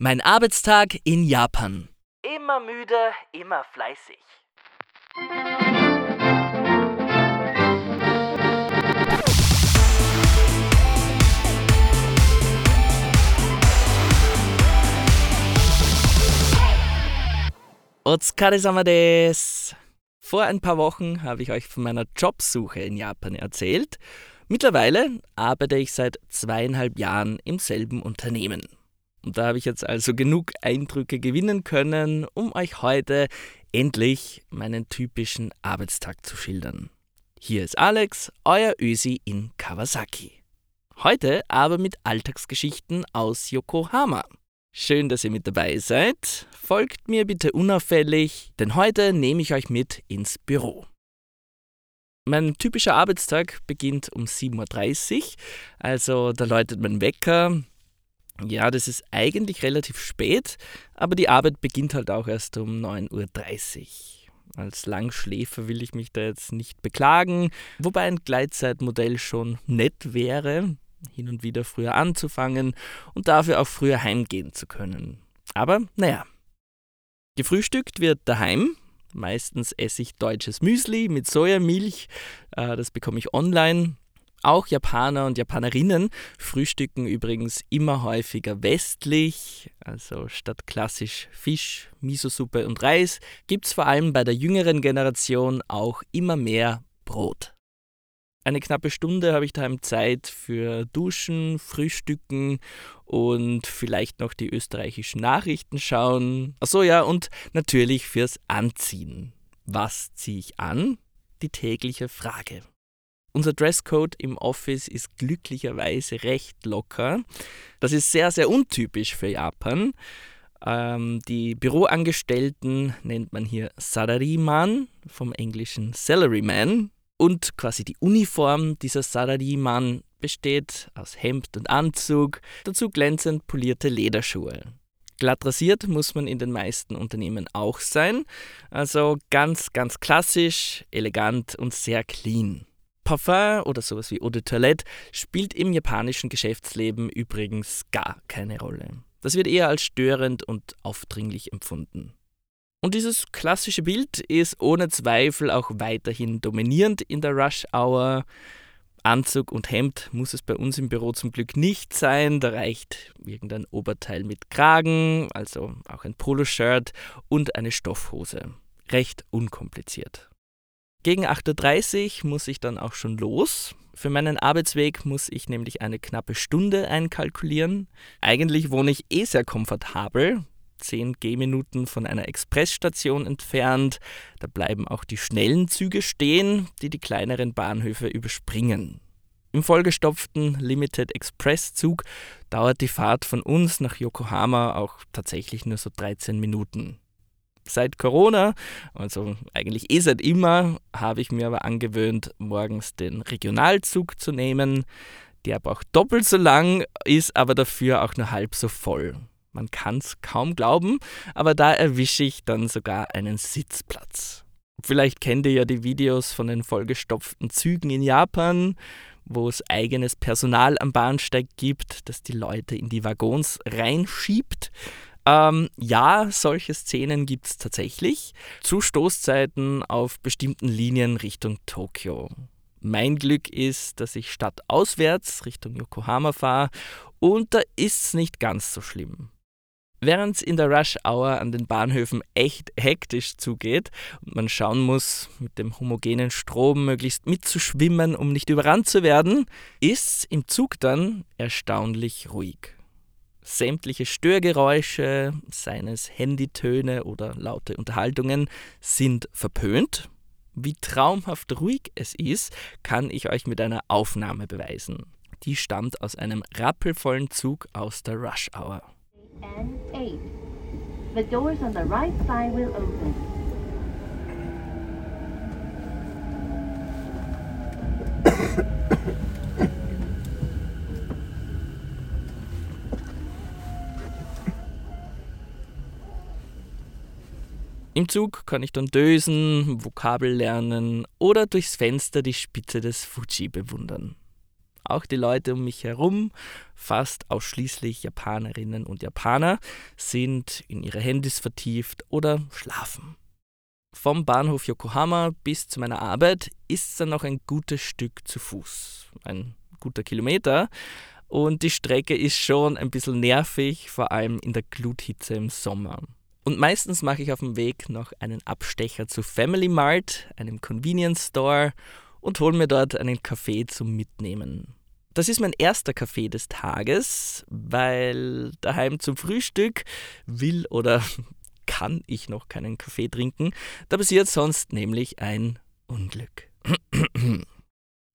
Mein Arbeitstag in Japan. Immer müde, immer fleißig. Otsukare-sama des. Vor ein paar Wochen habe ich euch von meiner Jobsuche in Japan erzählt. Mittlerweile arbeite ich seit zweieinhalb Jahren im selben Unternehmen. Und da habe ich jetzt also genug Eindrücke gewinnen können, um euch heute endlich meinen typischen Arbeitstag zu schildern. Hier ist Alex, euer Ösi in Kawasaki. Heute aber mit Alltagsgeschichten aus Yokohama. Schön, dass ihr mit dabei seid. Folgt mir bitte unauffällig, denn heute nehme ich euch mit ins Büro. Mein typischer Arbeitstag beginnt um 7.30 Uhr, also da läutet mein Wecker. Ja, das ist eigentlich relativ spät, aber die Arbeit beginnt halt auch erst um 9.30 Uhr. Als Langschläfer will ich mich da jetzt nicht beklagen, wobei ein Gleitzeitmodell schon nett wäre, hin und wieder früher anzufangen und dafür auch früher heimgehen zu können. Aber naja. Gefrühstückt wird daheim. Meistens esse ich deutsches Müsli mit Sojamilch. Äh, das bekomme ich online. Auch Japaner und Japanerinnen frühstücken übrigens immer häufiger westlich, also statt klassisch Fisch, Miso-Suppe und Reis gibt es vor allem bei der jüngeren Generation auch immer mehr Brot. Eine knappe Stunde habe ich daheim Zeit für Duschen, Frühstücken und vielleicht noch die österreichischen Nachrichten schauen. Achso, ja, und natürlich fürs Anziehen. Was ziehe ich an? Die tägliche Frage. Unser Dresscode im Office ist glücklicherweise recht locker. Das ist sehr, sehr untypisch für Japan. Ähm, die Büroangestellten nennt man hier Salaryman, vom englischen Salaryman. Und quasi die Uniform dieser Sarari-Mann besteht aus Hemd und Anzug, dazu glänzend polierte Lederschuhe. Glatt rasiert muss man in den meisten Unternehmen auch sein, also ganz, ganz klassisch, elegant und sehr clean. Parfum oder sowas wie Eau de Toilette spielt im japanischen Geschäftsleben übrigens gar keine Rolle. Das wird eher als störend und aufdringlich empfunden. Und dieses klassische Bild ist ohne Zweifel auch weiterhin dominierend in der Rush Hour. Anzug und Hemd muss es bei uns im Büro zum Glück nicht sein. Da reicht irgendein Oberteil mit Kragen, also auch ein Poloshirt und eine Stoffhose. Recht unkompliziert. Gegen 8.30 Uhr muss ich dann auch schon los. Für meinen Arbeitsweg muss ich nämlich eine knappe Stunde einkalkulieren. Eigentlich wohne ich eh sehr komfortabel, 10 Gehminuten von einer Expressstation entfernt. Da bleiben auch die schnellen Züge stehen, die die kleineren Bahnhöfe überspringen. Im vollgestopften Limited Express Zug dauert die Fahrt von uns nach Yokohama auch tatsächlich nur so 13 Minuten. Seit Corona, also eigentlich eh seit immer, habe ich mir aber angewöhnt, morgens den Regionalzug zu nehmen, der aber auch doppelt so lang ist, aber dafür auch nur halb so voll. Man kann es kaum glauben, aber da erwische ich dann sogar einen Sitzplatz. Vielleicht kennt ihr ja die Videos von den vollgestopften Zügen in Japan, wo es eigenes Personal am Bahnsteig gibt, das die Leute in die Waggons reinschiebt. Ähm, ja, solche Szenen gibt es tatsächlich. Zu Stoßzeiten auf bestimmten Linien Richtung Tokio. Mein Glück ist, dass ich stadtauswärts Richtung Yokohama fahre und da ist es nicht ganz so schlimm. Während es in der Rush Hour an den Bahnhöfen echt hektisch zugeht und man schauen muss, mit dem homogenen Strom möglichst mitzuschwimmen, um nicht überrannt zu werden, ist im Zug dann erstaunlich ruhig. Sämtliche Störgeräusche, seines Handytöne oder laute Unterhaltungen, sind verpönt. Wie traumhaft ruhig es ist, kann ich euch mit einer Aufnahme beweisen. Die stammt aus einem rappelvollen Zug aus der Rush Hour and 8. The doors on the right side will open. Im Zug kann ich dann dösen, Vokabel lernen oder durchs Fenster die Spitze des Fuji bewundern. Auch die Leute um mich herum, fast ausschließlich Japanerinnen und Japaner, sind in ihre Handys vertieft oder schlafen. Vom Bahnhof Yokohama bis zu meiner Arbeit ist es dann noch ein gutes Stück zu Fuß. Ein guter Kilometer. Und die Strecke ist schon ein bisschen nervig, vor allem in der Gluthitze im Sommer. Und meistens mache ich auf dem Weg noch einen Abstecher zu Family Mart, einem Convenience Store, und hole mir dort einen Kaffee zum Mitnehmen. Das ist mein erster Kaffee des Tages, weil daheim zum Frühstück will oder kann ich noch keinen Kaffee trinken. Da passiert sonst nämlich ein Unglück.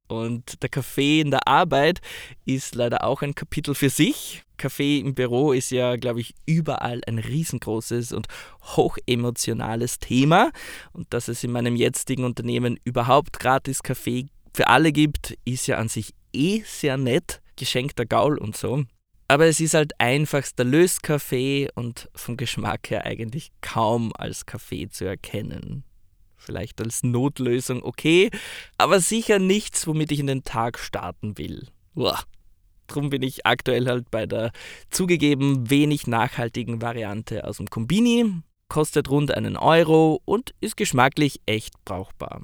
Und der Kaffee in der Arbeit ist leider auch ein Kapitel für sich. Kaffee im Büro ist ja, glaube ich, überall ein riesengroßes und hochemotionales Thema. Und dass es in meinem jetzigen Unternehmen überhaupt gratis Kaffee für alle gibt, ist ja an sich eh sehr nett. Geschenkter Gaul und so. Aber es ist halt einfachster Löskaffee und vom Geschmack her eigentlich kaum als Kaffee zu erkennen vielleicht als Notlösung okay, aber sicher nichts, womit ich in den Tag starten will. Uah. Drum bin ich aktuell halt bei der zugegeben wenig nachhaltigen Variante aus dem Kombini, kostet rund einen Euro und ist geschmacklich echt brauchbar.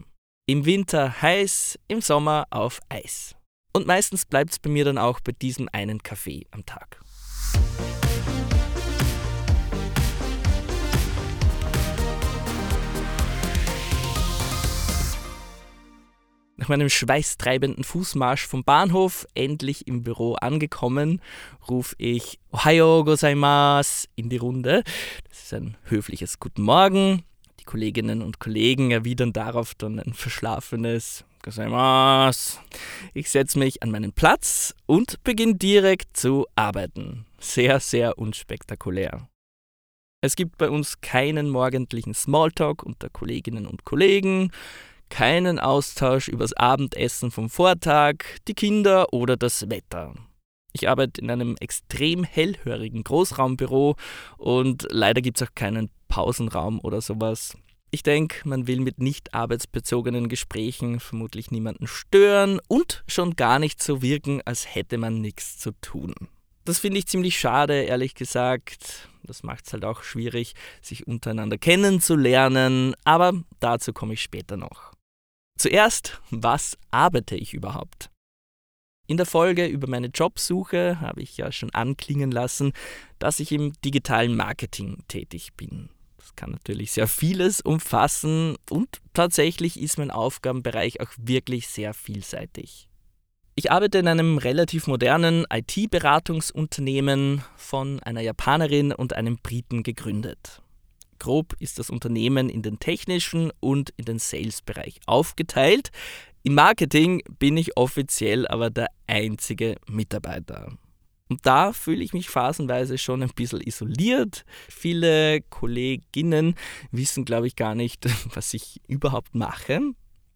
Im Winter heiß, im Sommer auf Eis. Und meistens bleibt es bei mir dann auch bei diesem einen Kaffee am Tag. Nach meinem schweißtreibenden Fußmarsch vom Bahnhof, endlich im Büro angekommen, rufe ich Ohayo gozaimasu in die Runde. Das ist ein höfliches Guten Morgen. Die Kolleginnen und Kollegen erwidern darauf dann ein verschlafenes Gozaimasu. Ich setze mich an meinen Platz und beginne direkt zu arbeiten. Sehr, sehr unspektakulär. Es gibt bei uns keinen morgendlichen Smalltalk unter Kolleginnen und Kollegen keinen Austausch übers Abendessen vom Vortag, die Kinder oder das Wetter. Ich arbeite in einem extrem hellhörigen Großraumbüro und leider gibt es auch keinen Pausenraum oder sowas. Ich denke, man will mit nicht arbeitsbezogenen Gesprächen vermutlich niemanden stören und schon gar nicht so wirken, als hätte man nichts zu tun. Das finde ich ziemlich schade, ehrlich gesagt. Das macht es halt auch schwierig, sich untereinander kennenzulernen, aber dazu komme ich später noch. Zuerst, was arbeite ich überhaupt? In der Folge über meine Jobsuche habe ich ja schon anklingen lassen, dass ich im digitalen Marketing tätig bin. Das kann natürlich sehr vieles umfassen und tatsächlich ist mein Aufgabenbereich auch wirklich sehr vielseitig. Ich arbeite in einem relativ modernen IT-Beratungsunternehmen von einer Japanerin und einem Briten gegründet. Grob ist das Unternehmen in den technischen und in den Sales-Bereich aufgeteilt. Im Marketing bin ich offiziell aber der einzige Mitarbeiter. Und da fühle ich mich phasenweise schon ein bisschen isoliert. Viele Kolleginnen wissen, glaube ich, gar nicht, was ich überhaupt mache.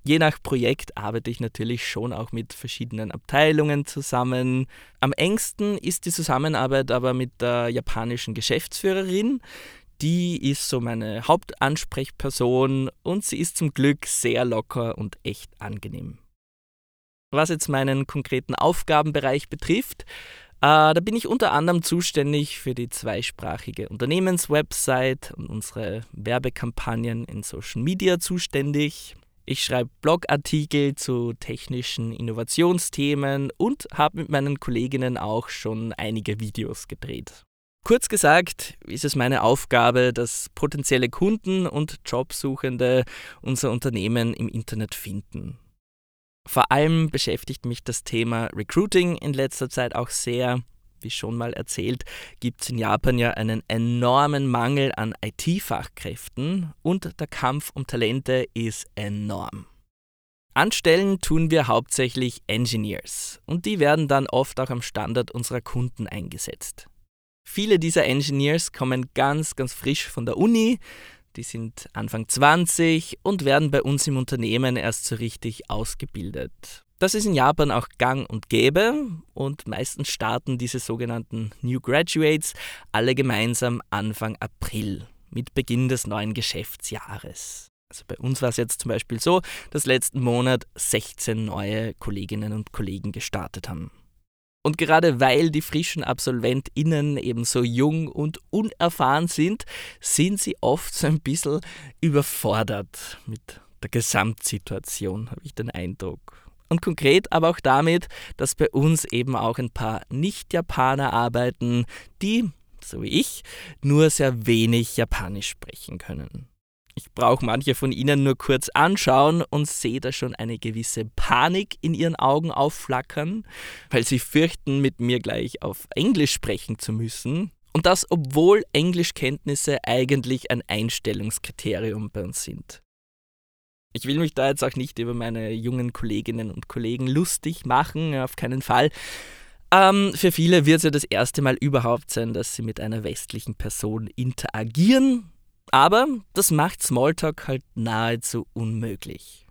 Je nach Projekt arbeite ich natürlich schon auch mit verschiedenen Abteilungen zusammen. Am engsten ist die Zusammenarbeit aber mit der japanischen Geschäftsführerin, die ist so meine Hauptansprechperson und sie ist zum Glück sehr locker und echt angenehm. Was jetzt meinen konkreten Aufgabenbereich betrifft, äh, da bin ich unter anderem zuständig für die zweisprachige Unternehmenswebsite und unsere Werbekampagnen in Social Media zuständig. Ich schreibe Blogartikel zu technischen Innovationsthemen und habe mit meinen Kolleginnen auch schon einige Videos gedreht. Kurz gesagt ist es meine Aufgabe, dass potenzielle Kunden und Jobsuchende unser Unternehmen im Internet finden. Vor allem beschäftigt mich das Thema Recruiting in letzter Zeit auch sehr. Wie schon mal erzählt, gibt es in Japan ja einen enormen Mangel an IT-Fachkräften und der Kampf um Talente ist enorm. Anstellen tun wir hauptsächlich Engineers und die werden dann oft auch am Standort unserer Kunden eingesetzt. Viele dieser Engineers kommen ganz, ganz frisch von der Uni, die sind Anfang 20 und werden bei uns im Unternehmen erst so richtig ausgebildet. Das ist in Japan auch gang und gäbe und meistens starten diese sogenannten New Graduates alle gemeinsam Anfang April mit Beginn des neuen Geschäftsjahres. Also bei uns war es jetzt zum Beispiel so, dass letzten Monat 16 neue Kolleginnen und Kollegen gestartet haben. Und gerade weil die frischen AbsolventInnen eben so jung und unerfahren sind, sind sie oft so ein bisschen überfordert mit der Gesamtsituation, habe ich den Eindruck. Und konkret aber auch damit, dass bei uns eben auch ein paar Nicht-Japaner arbeiten, die, so wie ich, nur sehr wenig Japanisch sprechen können. Ich brauche manche von ihnen nur kurz anschauen und sehe da schon eine gewisse Panik in ihren Augen aufflackern, weil sie fürchten, mit mir gleich auf Englisch sprechen zu müssen. Und das, obwohl Englischkenntnisse eigentlich ein Einstellungskriterium bei uns sind. Ich will mich da jetzt auch nicht über meine jungen Kolleginnen und Kollegen lustig machen, auf keinen Fall. Ähm, für viele wird es ja das erste Mal überhaupt sein, dass sie mit einer westlichen Person interagieren aber das macht Smalltalk halt nahezu unmöglich.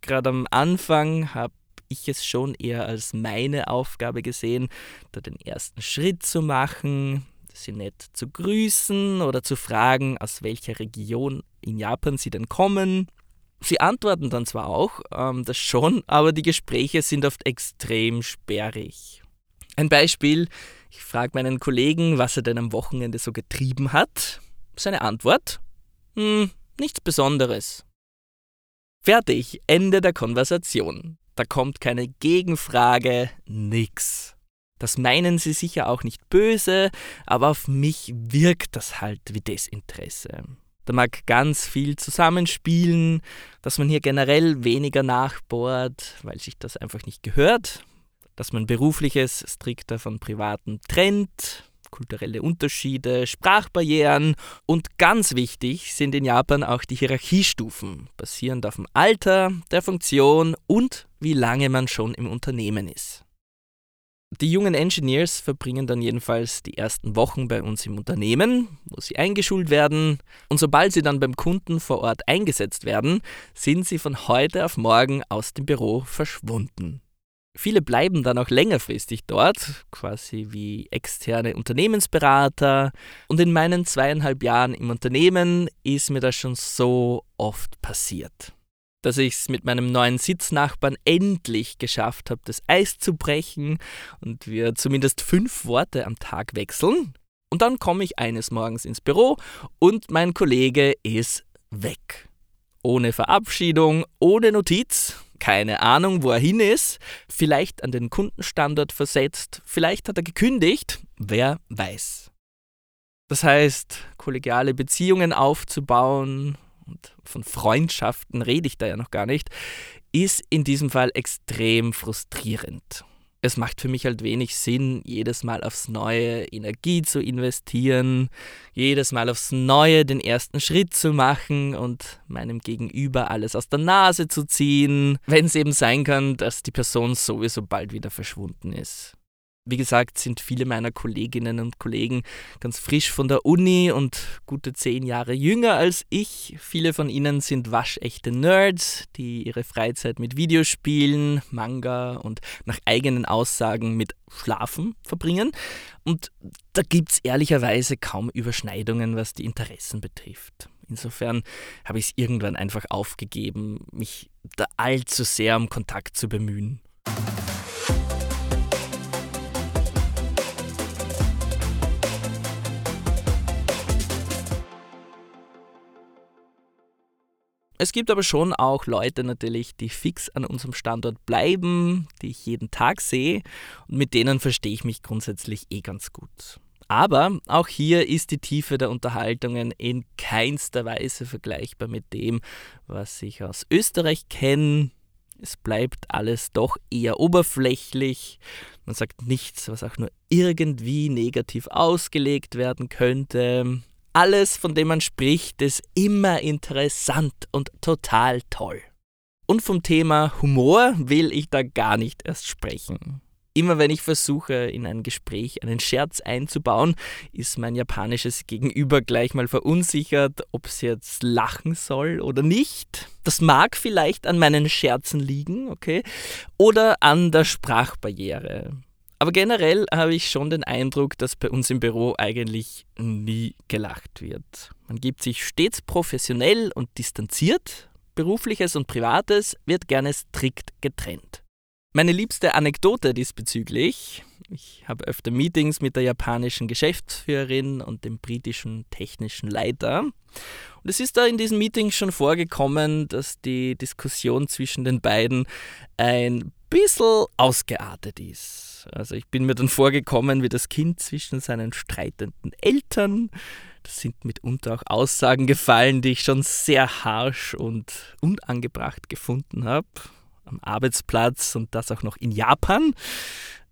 Gerade am Anfang habe ich es schon eher als meine Aufgabe gesehen, da den ersten Schritt zu machen, sie nett zu grüßen oder zu fragen, aus welcher Region in Japan sie denn kommen. Sie antworten dann zwar auch, ähm, das schon, aber die Gespräche sind oft extrem sperrig. Ein Beispiel, ich frage meinen Kollegen, was er denn am Wochenende so getrieben hat. Seine Antwort? Hm, nichts Besonderes. Fertig, Ende der Konversation. Da kommt keine Gegenfrage, nix. Das meinen sie sicher auch nicht böse, aber auf mich wirkt das halt wie Desinteresse. Da mag ganz viel zusammenspielen, dass man hier generell weniger nachbohrt, weil sich das einfach nicht gehört, dass man berufliches strikter von privaten trennt, kulturelle Unterschiede, Sprachbarrieren und ganz wichtig sind in Japan auch die Hierarchiestufen, basierend auf dem Alter, der Funktion und wie lange man schon im Unternehmen ist. Die jungen Engineers verbringen dann jedenfalls die ersten Wochen bei uns im Unternehmen, wo sie eingeschult werden, und sobald sie dann beim Kunden vor Ort eingesetzt werden, sind sie von heute auf morgen aus dem Büro verschwunden. Viele bleiben dann auch längerfristig dort, quasi wie externe Unternehmensberater. Und in meinen zweieinhalb Jahren im Unternehmen ist mir das schon so oft passiert. Dass ich es mit meinem neuen Sitznachbarn endlich geschafft habe, das Eis zu brechen und wir zumindest fünf Worte am Tag wechseln. Und dann komme ich eines Morgens ins Büro und mein Kollege ist weg. Ohne Verabschiedung, ohne Notiz keine Ahnung, wo er hin ist. Vielleicht an den Kundenstandort versetzt. Vielleicht hat er gekündigt. Wer weiß. Das heißt, kollegiale Beziehungen aufzubauen, und von Freundschaften rede ich da ja noch gar nicht, ist in diesem Fall extrem frustrierend es macht für mich halt wenig Sinn, jedes Mal aufs Neue Energie zu investieren, jedes Mal aufs Neue den ersten Schritt zu machen und meinem Gegenüber alles aus der Nase zu ziehen, wenn es eben sein kann, dass die Person sowieso bald wieder verschwunden ist. Wie gesagt, sind viele meiner Kolleginnen und Kollegen ganz frisch von der Uni und gute zehn Jahre jünger als ich. Viele von ihnen sind waschechte Nerds, die ihre Freizeit mit Videospielen, Manga und nach eigenen Aussagen mit Schlafen verbringen. Und da gibt es ehrlicherweise kaum Überschneidungen, was die Interessen betrifft. Insofern habe ich es irgendwann einfach aufgegeben, mich da allzu sehr um Kontakt zu bemühen. Es gibt aber schon auch Leute natürlich, die fix an unserem Standort bleiben, die ich jeden Tag sehe und mit denen verstehe ich mich grundsätzlich eh ganz gut. Aber auch hier ist die Tiefe der Unterhaltungen in keinster Weise vergleichbar mit dem, was ich aus Österreich kenne. Es bleibt alles doch eher oberflächlich. Man sagt nichts, was auch nur irgendwie negativ ausgelegt werden könnte alles, von dem man spricht, ist immer interessant und total toll. Und vom Thema Humor will ich da gar nicht erst sprechen. Immer wenn ich versuche, in ein Gespräch einen Scherz einzubauen, ist mein japanisches Gegenüber gleich mal verunsichert, ob es jetzt lachen soll oder nicht. Das mag vielleicht an meinen Scherzen liegen, okay, oder an der Sprachbarriere. Aber generell habe ich schon den Eindruck, dass bei uns im Büro eigentlich nie gelacht wird. Man gibt sich stets professionell und distanziert, berufliches und privates wird gerne strikt getrennt. Meine liebste Anekdote diesbezüglich, ich habe öfter Meetings mit der japanischen Geschäftsführerin und dem britischen technischen Leiter. Und es ist da in diesen Meetings schon vorgekommen, dass die Diskussion zwischen den beiden ein bisschen ausgeartet ist. Also ich bin mir dann vorgekommen wie das Kind zwischen seinen streitenden Eltern. Das sind mitunter auch Aussagen gefallen, die ich schon sehr harsch und unangebracht gefunden habe am Arbeitsplatz und das auch noch in Japan.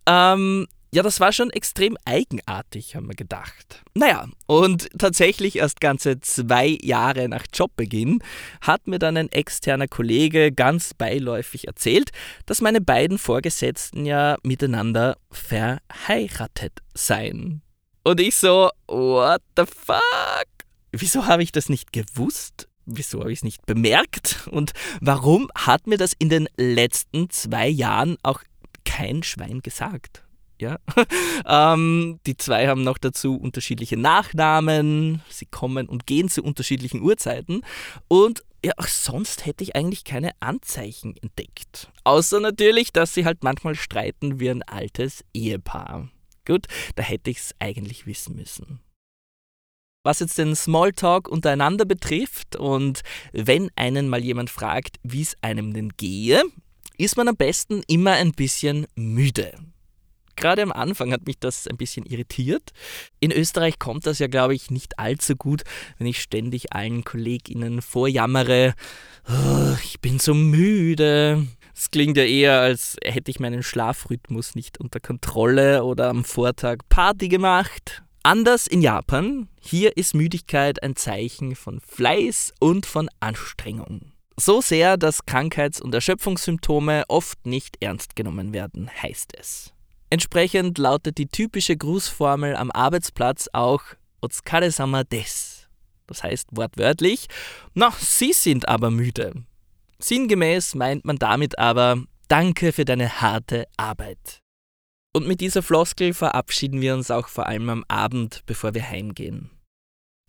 Ähm, ja, das war schon extrem eigenartig, haben wir gedacht. Naja, und tatsächlich erst ganze zwei Jahre nach Jobbeginn hat mir dann ein externer Kollege ganz beiläufig erzählt, dass meine beiden Vorgesetzten ja miteinander verheiratet seien. Und ich so, what the fuck? Wieso habe ich das nicht gewusst? wieso habe ich es nicht bemerkt? Und warum hat mir das in den letzten zwei Jahren auch kein Schwein gesagt? Ja, ähm, die zwei haben noch dazu unterschiedliche Nachnamen, sie kommen und gehen zu unterschiedlichen Uhrzeiten und ja, auch sonst hätte ich eigentlich keine Anzeichen entdeckt. Außer natürlich, dass sie halt manchmal streiten wie ein altes Ehepaar. Gut, da hätte ich es eigentlich wissen müssen was jetzt den Smalltalk untereinander betrifft und wenn einen mal jemand fragt, wie es einem denn gehe, ist man am besten immer ein bisschen müde. Gerade am Anfang hat mich das ein bisschen irritiert. In Österreich kommt das ja, glaube ich, nicht allzu gut, wenn ich ständig allen KollegInnen vorjammere, oh, ich bin so müde. Es klingt ja eher, als hätte ich meinen Schlafrhythmus nicht unter Kontrolle oder am Vortag Party gemacht. Anders in Japan, hier ist Müdigkeit ein Zeichen von Fleiß und von Anstrengung. So sehr, dass Krankheits- und Erschöpfungssymptome oft nicht ernst genommen werden, heißt es. Entsprechend lautet die typische Grußformel am Arbeitsplatz auch Otsukare-sama des. Das heißt wortwörtlich, na, Sie sind aber müde. Sinngemäß meint man damit aber, danke für deine harte Arbeit. Und mit dieser Floskel verabschieden wir uns auch vor allem am Abend, bevor wir heimgehen.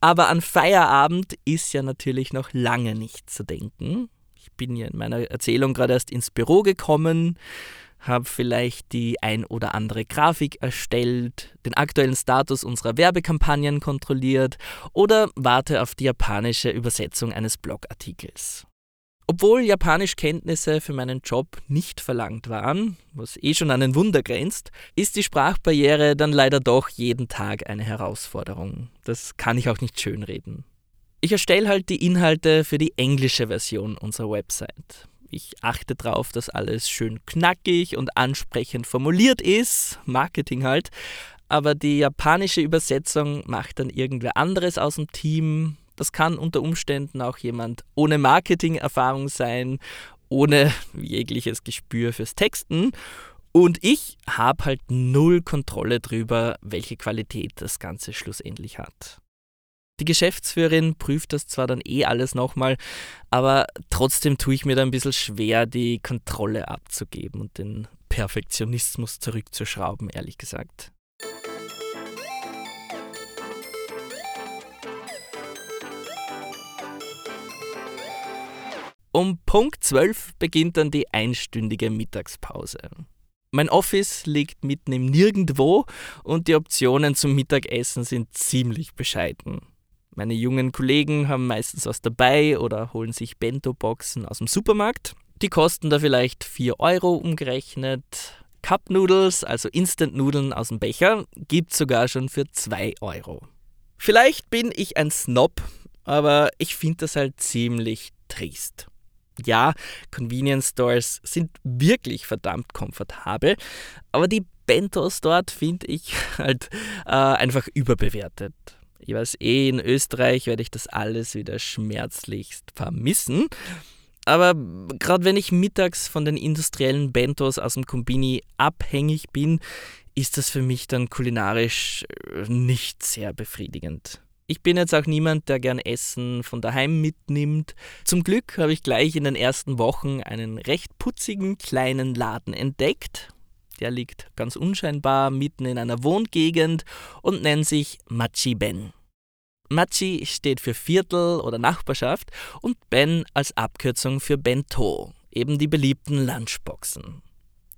Aber an Feierabend ist ja natürlich noch lange nicht zu denken. Ich bin ja in meiner Erzählung gerade erst ins Büro gekommen, habe vielleicht die ein oder andere Grafik erstellt, den aktuellen Status unserer Werbekampagnen kontrolliert oder warte auf die japanische Übersetzung eines Blogartikels. Obwohl Japanischkenntnisse für meinen Job nicht verlangt waren, was eh schon an ein Wunder grenzt, ist die Sprachbarriere dann leider doch jeden Tag eine Herausforderung. Das kann ich auch nicht schönreden. Ich erstelle halt die Inhalte für die englische Version unserer Website. Ich achte darauf, dass alles schön knackig und ansprechend formuliert ist, Marketing halt, aber die japanische Übersetzung macht dann irgendwer anderes aus dem Team, das kann unter Umständen auch jemand ohne Marketing-Erfahrung sein, ohne jegliches Gespür fürs Texten. Und ich habe halt null Kontrolle darüber, welche Qualität das Ganze schlussendlich hat. Die Geschäftsführerin prüft das zwar dann eh alles nochmal, aber trotzdem tue ich mir da ein bisschen schwer, die Kontrolle abzugeben und den Perfektionismus zurückzuschrauben, ehrlich gesagt. Um Punkt 12 beginnt dann die einstündige Mittagspause. Mein Office liegt mitten im Nirgendwo und die Optionen zum Mittagessen sind ziemlich bescheiden. Meine jungen Kollegen haben meistens was dabei oder holen sich Bento-Boxen aus dem Supermarkt. Die kosten da vielleicht 4 Euro umgerechnet. Cup Noodles, also Instant-Nudeln aus dem Becher, gibt sogar schon für 2 Euro. Vielleicht bin ich ein Snob, aber ich finde das halt ziemlich trist ja, Convenience Stores sind wirklich verdammt komfortabel, aber die Bentos dort finde ich halt äh, einfach überbewertet. Ich weiß eh, in Österreich werde ich das alles wieder schmerzlichst vermissen. Aber gerade wenn ich mittags von den industriellen Bentos aus dem Kombini abhängig bin, ist das für mich dann kulinarisch äh, nicht sehr befriedigend. Ich bin jetzt auch niemand, der gern Essen von daheim mitnimmt. Zum Glück habe ich gleich in den ersten Wochen einen recht putzigen kleinen Laden entdeckt. Der liegt ganz unscheinbar mitten in einer Wohngegend und nennt sich Machi-Ben. Machi steht für Viertel oder Nachbarschaft und Ben als Abkürzung für Bento, eben die beliebten Lunchboxen.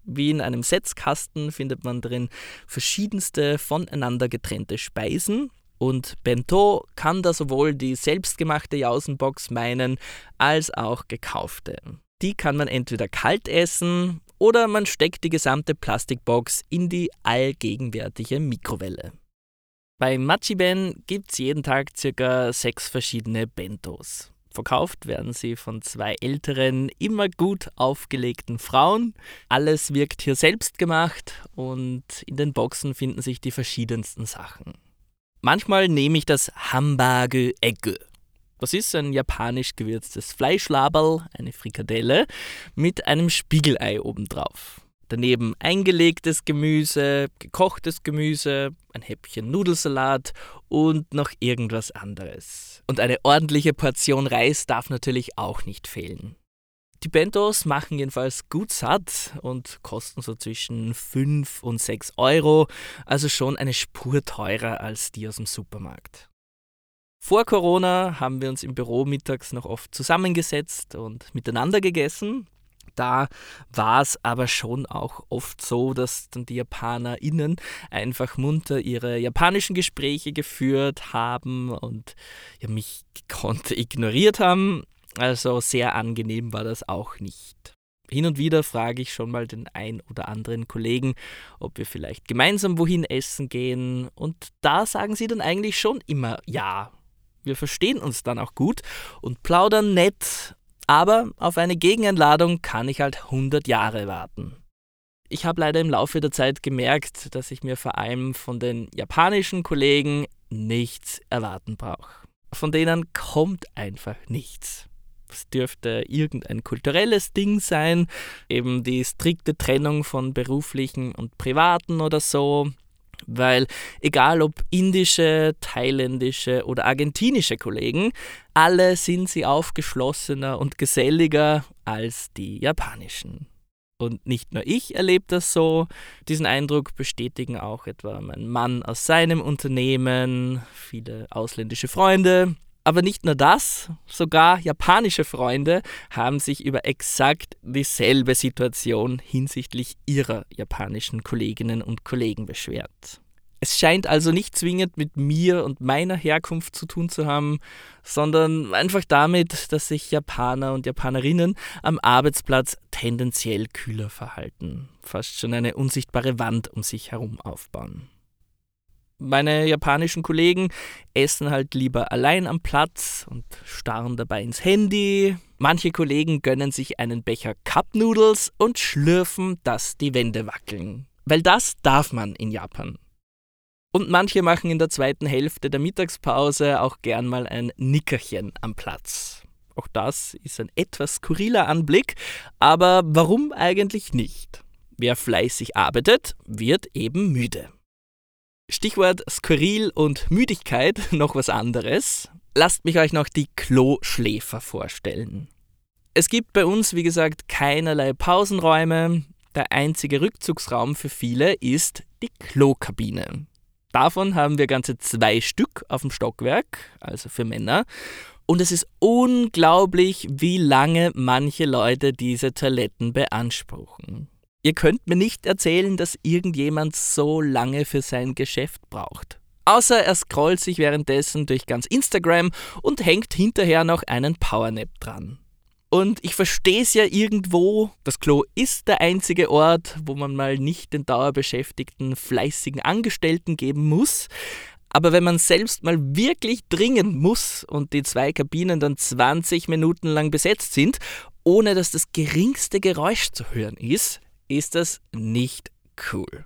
Wie in einem Setzkasten findet man drin verschiedenste voneinander getrennte Speisen. Und Bento kann da sowohl die selbstgemachte Jausenbox meinen, als auch gekaufte. Die kann man entweder kalt essen oder man steckt die gesamte Plastikbox in die allgegenwärtige Mikrowelle. Bei Machiben gibt es jeden Tag circa sechs verschiedene Bentos. Verkauft werden sie von zwei älteren, immer gut aufgelegten Frauen. Alles wirkt hier selbst gemacht und in den Boxen finden sich die verschiedensten Sachen. Manchmal nehme ich das Hambage Egge. Das ist ein japanisch gewürztes Fleischlaberl, eine Frikadelle, mit einem Spiegelei obendrauf. Daneben eingelegtes Gemüse, gekochtes Gemüse, ein Häppchen Nudelsalat und noch irgendwas anderes. Und eine ordentliche Portion Reis darf natürlich auch nicht fehlen. Die Bentos machen jedenfalls gut satt und kosten so zwischen 5 und 6 Euro, also schon eine Spur teurer als die aus dem Supermarkt. Vor Corona haben wir uns im Büro mittags noch oft zusammengesetzt und miteinander gegessen. Da war es aber schon auch oft so, dass dann die JapanerInnen einfach munter ihre japanischen Gespräche geführt haben und ja, mich gekonnt ignoriert haben. Also sehr angenehm war das auch nicht. Hin und wieder frage ich schon mal den ein oder anderen Kollegen, ob wir vielleicht gemeinsam wohin essen gehen. Und da sagen sie dann eigentlich schon immer ja. Wir verstehen uns dann auch gut und plaudern nett aber auf eine Gegeneinladung kann ich halt 100 Jahre warten. Ich habe leider im Laufe der Zeit gemerkt, dass ich mir vor allem von den japanischen Kollegen nichts erwarten brauche. Von denen kommt einfach nichts. Es dürfte irgendein kulturelles Ding sein, eben die strikte Trennung von beruflichen und privaten oder so weil egal ob indische, thailändische oder argentinische Kollegen, alle sind sie aufgeschlossener und geselliger als die japanischen. Und nicht nur ich erlebe das so, diesen Eindruck bestätigen auch etwa mein Mann aus seinem Unternehmen, viele ausländische Freunde. Aber nicht nur das, sogar japanische Freunde haben sich über exakt dieselbe Situation hinsichtlich ihrer japanischen Kolleginnen und Kollegen beschwert. Es scheint also nicht zwingend mit mir und meiner Herkunft zu tun zu haben, sondern einfach damit, dass sich Japaner und Japanerinnen am Arbeitsplatz tendenziell kühler verhalten, fast schon eine unsichtbare Wand um sich herum aufbauen. Meine japanischen Kollegen essen halt lieber allein am Platz und starren dabei ins Handy. Manche Kollegen gönnen sich einen Becher Cup Noodles und schlürfen, dass die Wände wackeln. Weil das darf man in Japan. Und manche machen in der zweiten Hälfte der Mittagspause auch gern mal ein Nickerchen am Platz. Auch das ist ein etwas skurriler Anblick, aber warum eigentlich nicht? Wer fleißig arbeitet, wird eben müde. Stichwort skurril und Müdigkeit, noch was anderes. Lasst mich euch noch die Kloschläfer vorstellen. Es gibt bei uns, wie gesagt, keinerlei Pausenräume. Der einzige Rückzugsraum für viele ist die Klokabine. Davon haben wir ganze zwei Stück auf dem Stockwerk, also für Männer. Und es ist unglaublich, wie lange manche Leute diese Toiletten beanspruchen. Ihr könnt mir nicht erzählen, dass irgendjemand so lange für sein Geschäft braucht. Außer er scrollt sich währenddessen durch ganz Instagram und hängt hinterher noch einen Powernap dran. Und ich verstehe es ja irgendwo, das Klo ist der einzige Ort, wo man mal nicht den dauerbeschäftigten, fleißigen Angestellten geben muss. Aber wenn man selbst mal wirklich dringen muss und die zwei Kabinen dann 20 Minuten lang besetzt sind, ohne dass das geringste Geräusch zu hören ist, ist das nicht cool.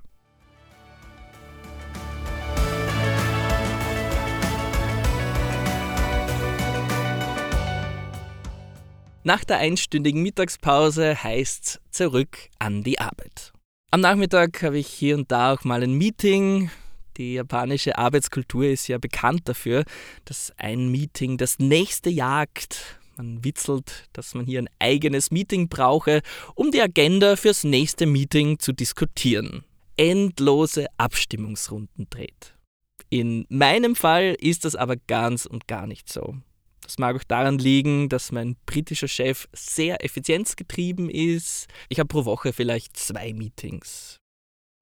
Nach der einstündigen Mittagspause heißt's zurück an die Arbeit. Am Nachmittag habe ich hier und da auch mal ein Meeting. Die japanische Arbeitskultur ist ja bekannt dafür, dass ein Meeting das nächste jagt. Man witzelt, dass man hier ein eigenes Meeting brauche, um die Agenda fürs nächste Meeting zu diskutieren. Endlose Abstimmungsrunden dreht. In meinem Fall ist das aber ganz und gar nicht so. Das mag auch daran liegen, dass mein britischer Chef sehr effizienzgetrieben ist. Ich habe pro Woche vielleicht zwei Meetings.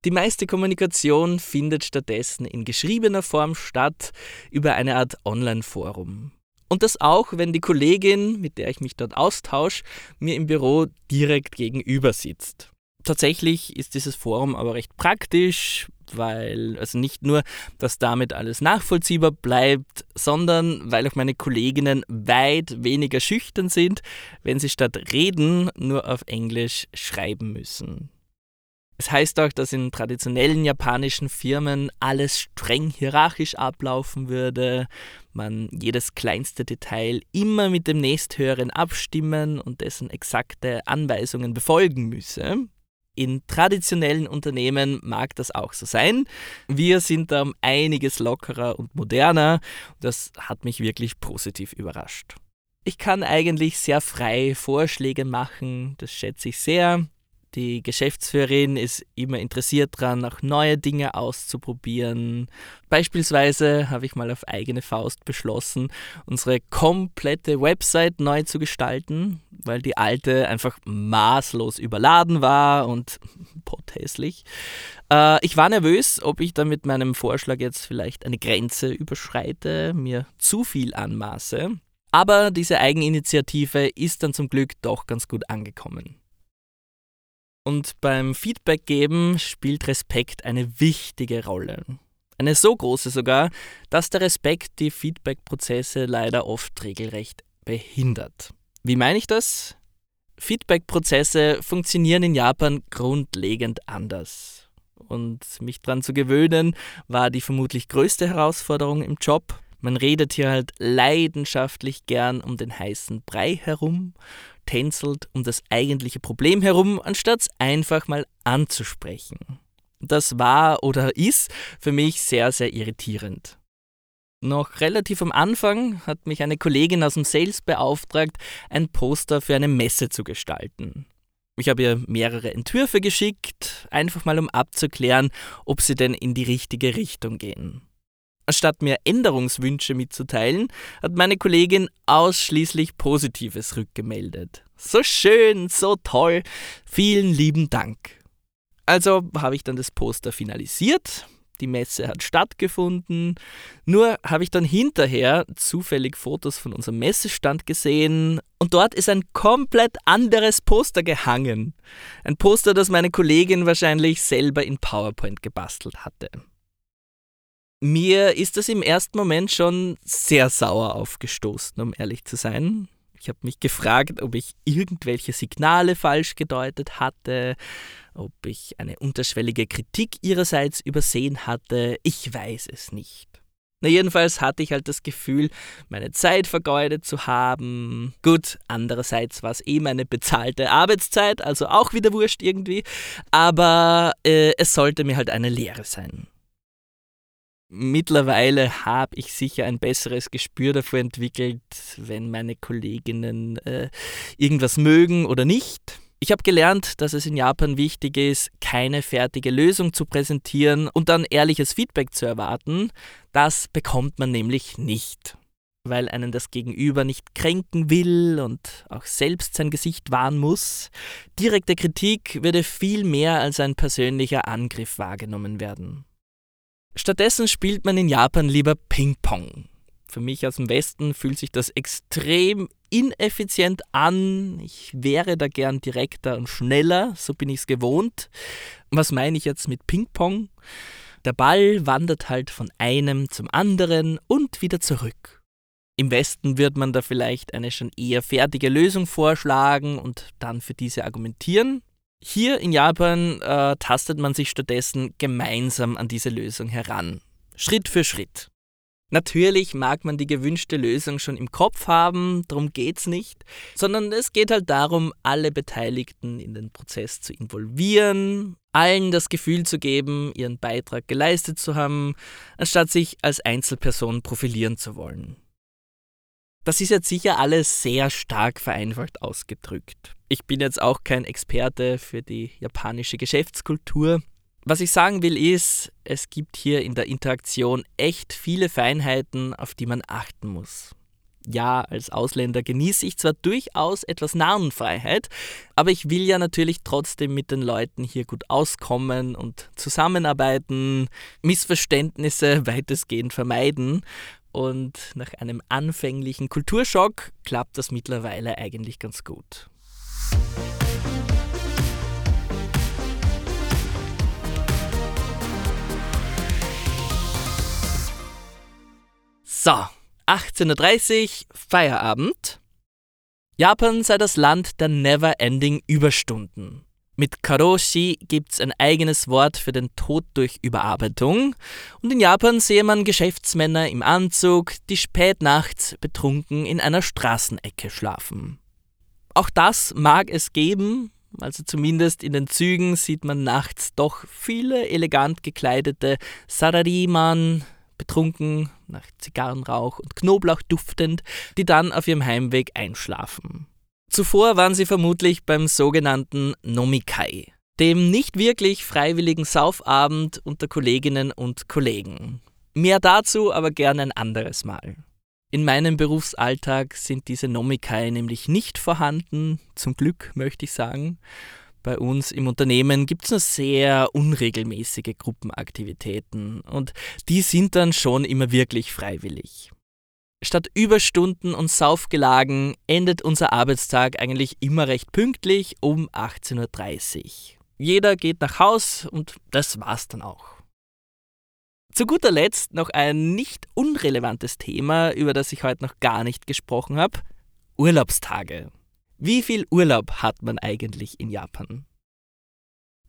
Die meiste Kommunikation findet stattdessen in geschriebener Form statt über eine Art Online-Forum. Und das auch, wenn die Kollegin, mit der ich mich dort austausche, mir im Büro direkt gegenüber sitzt. Tatsächlich ist dieses Forum aber recht praktisch, weil also nicht nur, dass damit alles nachvollziehbar bleibt, sondern weil auch meine Kolleginnen weit weniger schüchtern sind, wenn sie statt reden nur auf Englisch schreiben müssen. Es heißt auch, dass in traditionellen japanischen Firmen alles streng hierarchisch ablaufen würde, man jedes kleinste Detail immer mit dem nächsthöheren abstimmen und dessen exakte Anweisungen befolgen müsse. In traditionellen Unternehmen mag das auch so sein. Wir sind da um einiges lockerer und moderner. Das hat mich wirklich positiv überrascht. Ich kann eigentlich sehr frei Vorschläge machen, das schätze ich sehr. Die Geschäftsführerin ist immer interessiert daran, auch neue Dinge auszuprobieren. Beispielsweise habe ich mal auf eigene Faust beschlossen, unsere komplette Website neu zu gestalten, weil die alte einfach maßlos überladen war und pothässlich. Äh, ich war nervös, ob ich da mit meinem Vorschlag jetzt vielleicht eine Grenze überschreite, mir zu viel anmaße. Aber diese Eigeninitiative ist dann zum Glück doch ganz gut angekommen. Und beim Feedback geben spielt Respekt eine wichtige Rolle. Eine so große sogar, dass der Respekt die Feedback-Prozesse leider oft regelrecht behindert. Wie meine ich das? Feedback-Prozesse funktionieren in Japan grundlegend anders. Und mich daran zu gewöhnen, war die vermutlich größte Herausforderung im Job. Man redet hier halt leidenschaftlich gern um den heißen Brei herum tänzelt um das eigentliche Problem herum, anstatt es einfach mal anzusprechen. Das war oder ist für mich sehr, sehr irritierend. Noch relativ am Anfang hat mich eine Kollegin aus dem Sales beauftragt, ein Poster für eine Messe zu gestalten. Ich habe ihr mehrere Entwürfe geschickt, einfach mal um abzuklären, ob sie denn in die richtige Richtung gehen. Anstatt mir Änderungswünsche mitzuteilen, hat meine Kollegin ausschließlich Positives rückgemeldet. So schön, so toll, vielen lieben Dank. Also habe ich dann das Poster finalisiert, die Messe hat stattgefunden, nur habe ich dann hinterher zufällig Fotos von unserem Messestand gesehen und dort ist ein komplett anderes Poster gehangen. Ein Poster, das meine Kollegin wahrscheinlich selber in PowerPoint gebastelt hatte. Mir ist das im ersten Moment schon sehr sauer aufgestoßen, um ehrlich zu sein. Ich habe mich gefragt, ob ich irgendwelche Signale falsch gedeutet hatte, ob ich eine unterschwellige Kritik ihrerseits übersehen hatte. Ich weiß es nicht. Na, jedenfalls hatte ich halt das Gefühl, meine Zeit vergeudet zu haben. Gut, andererseits war es eh meine bezahlte Arbeitszeit, also auch wieder wurscht irgendwie. Aber äh, es sollte mir halt eine Lehre sein. Mittlerweile habe ich sicher ein besseres Gespür dafür entwickelt, wenn meine Kolleginnen äh, irgendwas mögen oder nicht. Ich habe gelernt, dass es in Japan wichtig ist, keine fertige Lösung zu präsentieren und dann ehrliches Feedback zu erwarten. Das bekommt man nämlich nicht, weil einen das Gegenüber nicht kränken will und auch selbst sein Gesicht wahren muss. Direkte Kritik würde viel mehr als ein persönlicher Angriff wahrgenommen werden. Stattdessen spielt man in Japan lieber Ping-Pong. Für mich aus dem Westen fühlt sich das extrem ineffizient an. Ich wäre da gern direkter und schneller, so bin ich es gewohnt. Was meine ich jetzt mit Ping-Pong? Der Ball wandert halt von einem zum anderen und wieder zurück. Im Westen wird man da vielleicht eine schon eher fertige Lösung vorschlagen und dann für diese argumentieren. Hier in Japan äh, tastet man sich stattdessen gemeinsam an diese Lösung heran. Schritt für Schritt. Natürlich mag man die gewünschte Lösung schon im Kopf haben, darum geht es nicht, sondern es geht halt darum, alle Beteiligten in den Prozess zu involvieren, allen das Gefühl zu geben, ihren Beitrag geleistet zu haben, anstatt sich als Einzelperson profilieren zu wollen. Das ist jetzt sicher alles sehr stark vereinfacht ausgedrückt. Ich bin jetzt auch kein Experte für die japanische Geschäftskultur. Was ich sagen will ist, es gibt hier in der Interaktion echt viele Feinheiten, auf die man achten muss. Ja, als Ausländer genieße ich zwar durchaus etwas Narrenfreiheit, aber ich will ja natürlich trotzdem mit den Leuten hier gut auskommen und zusammenarbeiten, Missverständnisse weitestgehend vermeiden und nach einem anfänglichen Kulturschock klappt das mittlerweile eigentlich ganz gut. So, 18.30 Uhr, Feierabend. Japan sei das Land der Never-Ending Überstunden. Mit Karoshi gibt's ein eigenes Wort für den Tod durch Überarbeitung. Und in Japan sehe man Geschäftsmänner im Anzug, die spät nachts betrunken in einer Straßenecke schlafen. Auch das mag es geben, also zumindest in den Zügen sieht man nachts doch viele elegant gekleidete Sarariman, betrunken, nach Zigarrenrauch und Knoblauch duftend, die dann auf ihrem Heimweg einschlafen. Zuvor waren sie vermutlich beim sogenannten Nomikai, dem nicht wirklich freiwilligen Saufabend unter Kolleginnen und Kollegen. Mehr dazu aber gerne ein anderes Mal. In meinem Berufsalltag sind diese Nomikai nämlich nicht vorhanden, zum Glück möchte ich sagen. Bei uns im Unternehmen gibt es nur sehr unregelmäßige Gruppenaktivitäten und die sind dann schon immer wirklich freiwillig. Statt Überstunden und Saufgelagen endet unser Arbeitstag eigentlich immer recht pünktlich um 18.30 Uhr. Jeder geht nach Haus und das war's dann auch. Zu guter Letzt noch ein nicht unrelevantes Thema, über das ich heute noch gar nicht gesprochen habe. Urlaubstage. Wie viel Urlaub hat man eigentlich in Japan?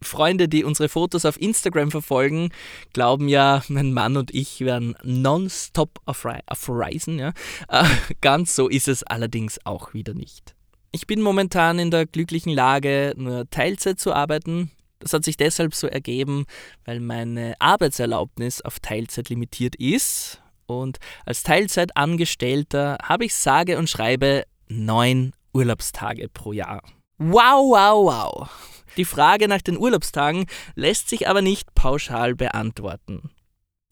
Freunde, die unsere Fotos auf Instagram verfolgen, glauben ja, mein Mann und ich wären nonstop auf, auf Horizon. Ja? Äh, ganz so ist es allerdings auch wieder nicht. Ich bin momentan in der glücklichen Lage, nur Teilzeit zu arbeiten. Das hat sich deshalb so ergeben, weil meine Arbeitserlaubnis auf Teilzeit limitiert ist. Und als Teilzeitangestellter habe ich sage und schreibe neun Urlaubstage pro Jahr. Wow, wow, wow. Die Frage nach den Urlaubstagen lässt sich aber nicht pauschal beantworten.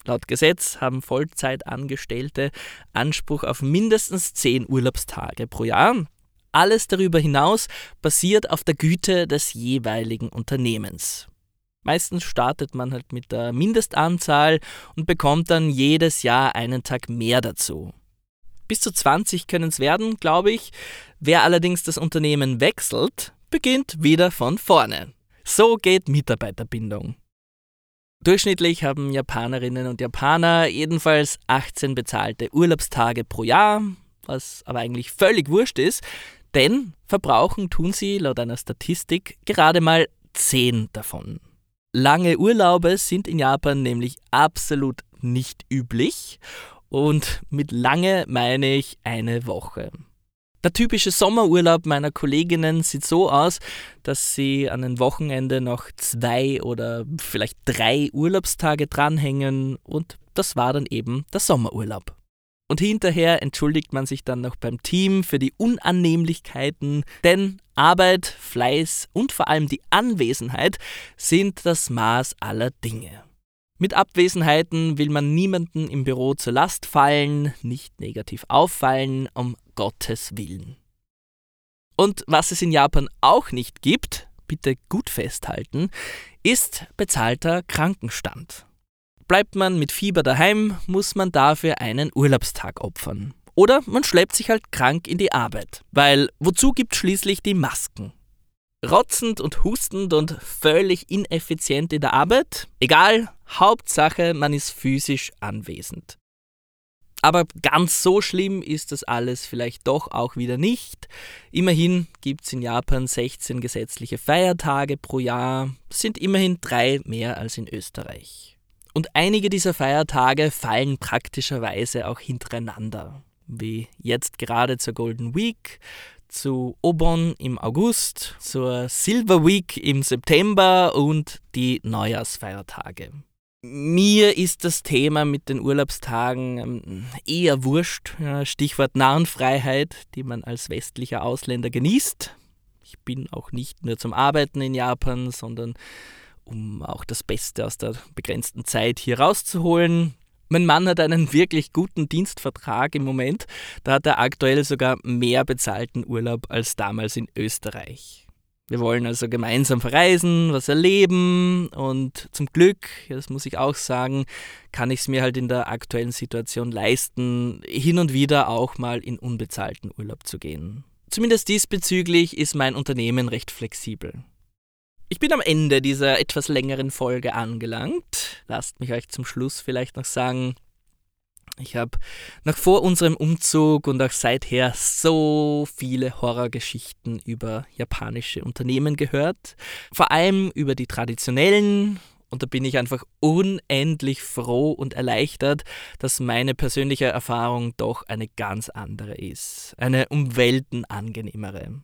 Laut Gesetz haben Vollzeitangestellte Anspruch auf mindestens 10 Urlaubstage pro Jahr. Alles darüber hinaus basiert auf der Güte des jeweiligen Unternehmens. Meistens startet man halt mit der Mindestanzahl und bekommt dann jedes Jahr einen Tag mehr dazu. Bis zu 20 können es werden, glaube ich. Wer allerdings das Unternehmen wechselt, beginnt wieder von vorne. So geht Mitarbeiterbindung. Durchschnittlich haben Japanerinnen und Japaner jedenfalls 18 bezahlte Urlaubstage pro Jahr, was aber eigentlich völlig wurscht ist, denn verbrauchen tun sie laut einer Statistik gerade mal 10 davon. Lange Urlaube sind in Japan nämlich absolut nicht üblich und mit lange meine ich eine Woche. Der typische Sommerurlaub meiner Kolleginnen sieht so aus, dass sie an einem Wochenende noch zwei oder vielleicht drei Urlaubstage dranhängen und das war dann eben der Sommerurlaub. Und hinterher entschuldigt man sich dann noch beim Team für die Unannehmlichkeiten, denn Arbeit, Fleiß und vor allem die Anwesenheit sind das Maß aller Dinge. Mit Abwesenheiten will man niemanden im Büro zur Last fallen, nicht negativ auffallen, um Gottes Willen. Und was es in Japan auch nicht gibt, bitte gut festhalten, ist bezahlter Krankenstand. Bleibt man mit Fieber daheim, muss man dafür einen Urlaubstag opfern. Oder man schleppt sich halt krank in die Arbeit, weil wozu gibt schließlich die Masken? rotzend und hustend und völlig ineffizient in der Arbeit. Egal, Hauptsache, man ist physisch anwesend. Aber ganz so schlimm ist das alles vielleicht doch auch wieder nicht. Immerhin gibt es in Japan 16 gesetzliche Feiertage pro Jahr. Sind immerhin drei mehr als in Österreich. Und einige dieser Feiertage fallen praktischerweise auch hintereinander. Wie jetzt gerade zur Golden Week, zu Obon im August, zur Silver Week im September und die Neujahrsfeiertage. Mir ist das Thema mit den Urlaubstagen ähm, eher wurscht. Stichwort Narrenfreiheit, die man als westlicher Ausländer genießt. Ich bin auch nicht nur zum Arbeiten in Japan, sondern um auch das Beste aus der begrenzten Zeit hier rauszuholen. Mein Mann hat einen wirklich guten Dienstvertrag im Moment. Da hat er aktuell sogar mehr bezahlten Urlaub als damals in Österreich. Wir wollen also gemeinsam verreisen, was erleben und zum Glück, das muss ich auch sagen, kann ich es mir halt in der aktuellen Situation leisten, hin und wieder auch mal in unbezahlten Urlaub zu gehen. Zumindest diesbezüglich ist mein Unternehmen recht flexibel. Ich bin am Ende dieser etwas längeren Folge angelangt. Lasst mich euch zum Schluss vielleicht noch sagen, ich habe nach vor unserem Umzug und auch seither so viele Horrorgeschichten über japanische Unternehmen gehört. Vor allem über die traditionellen. Und da bin ich einfach unendlich froh und erleichtert, dass meine persönliche Erfahrung doch eine ganz andere ist. Eine um Welten angenehmere.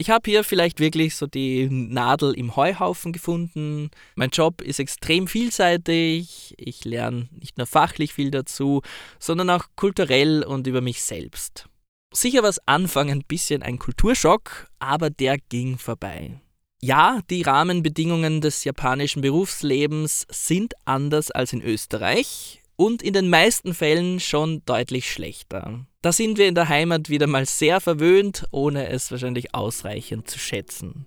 Ich habe hier vielleicht wirklich so die Nadel im Heuhaufen gefunden. Mein Job ist extrem vielseitig. Ich lerne nicht nur fachlich viel dazu, sondern auch kulturell und über mich selbst. Sicher war es Anfang ein bisschen ein Kulturschock, aber der ging vorbei. Ja, die Rahmenbedingungen des japanischen Berufslebens sind anders als in Österreich und in den meisten Fällen schon deutlich schlechter. Da sind wir in der Heimat wieder mal sehr verwöhnt, ohne es wahrscheinlich ausreichend zu schätzen.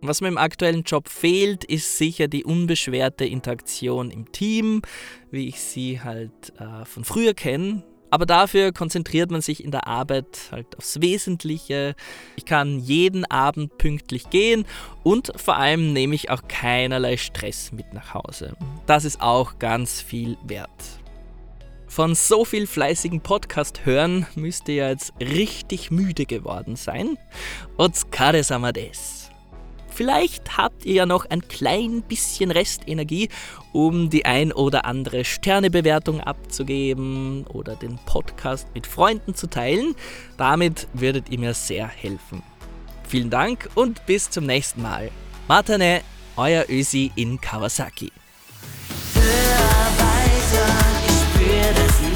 Was mir im aktuellen Job fehlt, ist sicher die unbeschwerte Interaktion im Team, wie ich sie halt äh, von früher kenne. Aber dafür konzentriert man sich in der Arbeit halt aufs Wesentliche. Ich kann jeden Abend pünktlich gehen und vor allem nehme ich auch keinerlei Stress mit nach Hause. Das ist auch ganz viel wert. Von so viel fleißigen Podcast hören müsst ihr jetzt richtig müde geworden sein. Otsukare-sama desu. Vielleicht habt ihr ja noch ein klein bisschen Restenergie, um die ein oder andere Sternebewertung abzugeben oder den Podcast mit Freunden zu teilen. Damit würdet ihr mir sehr helfen. Vielen Dank und bis zum nächsten Mal. Matane, euer Ösi in Kawasaki. better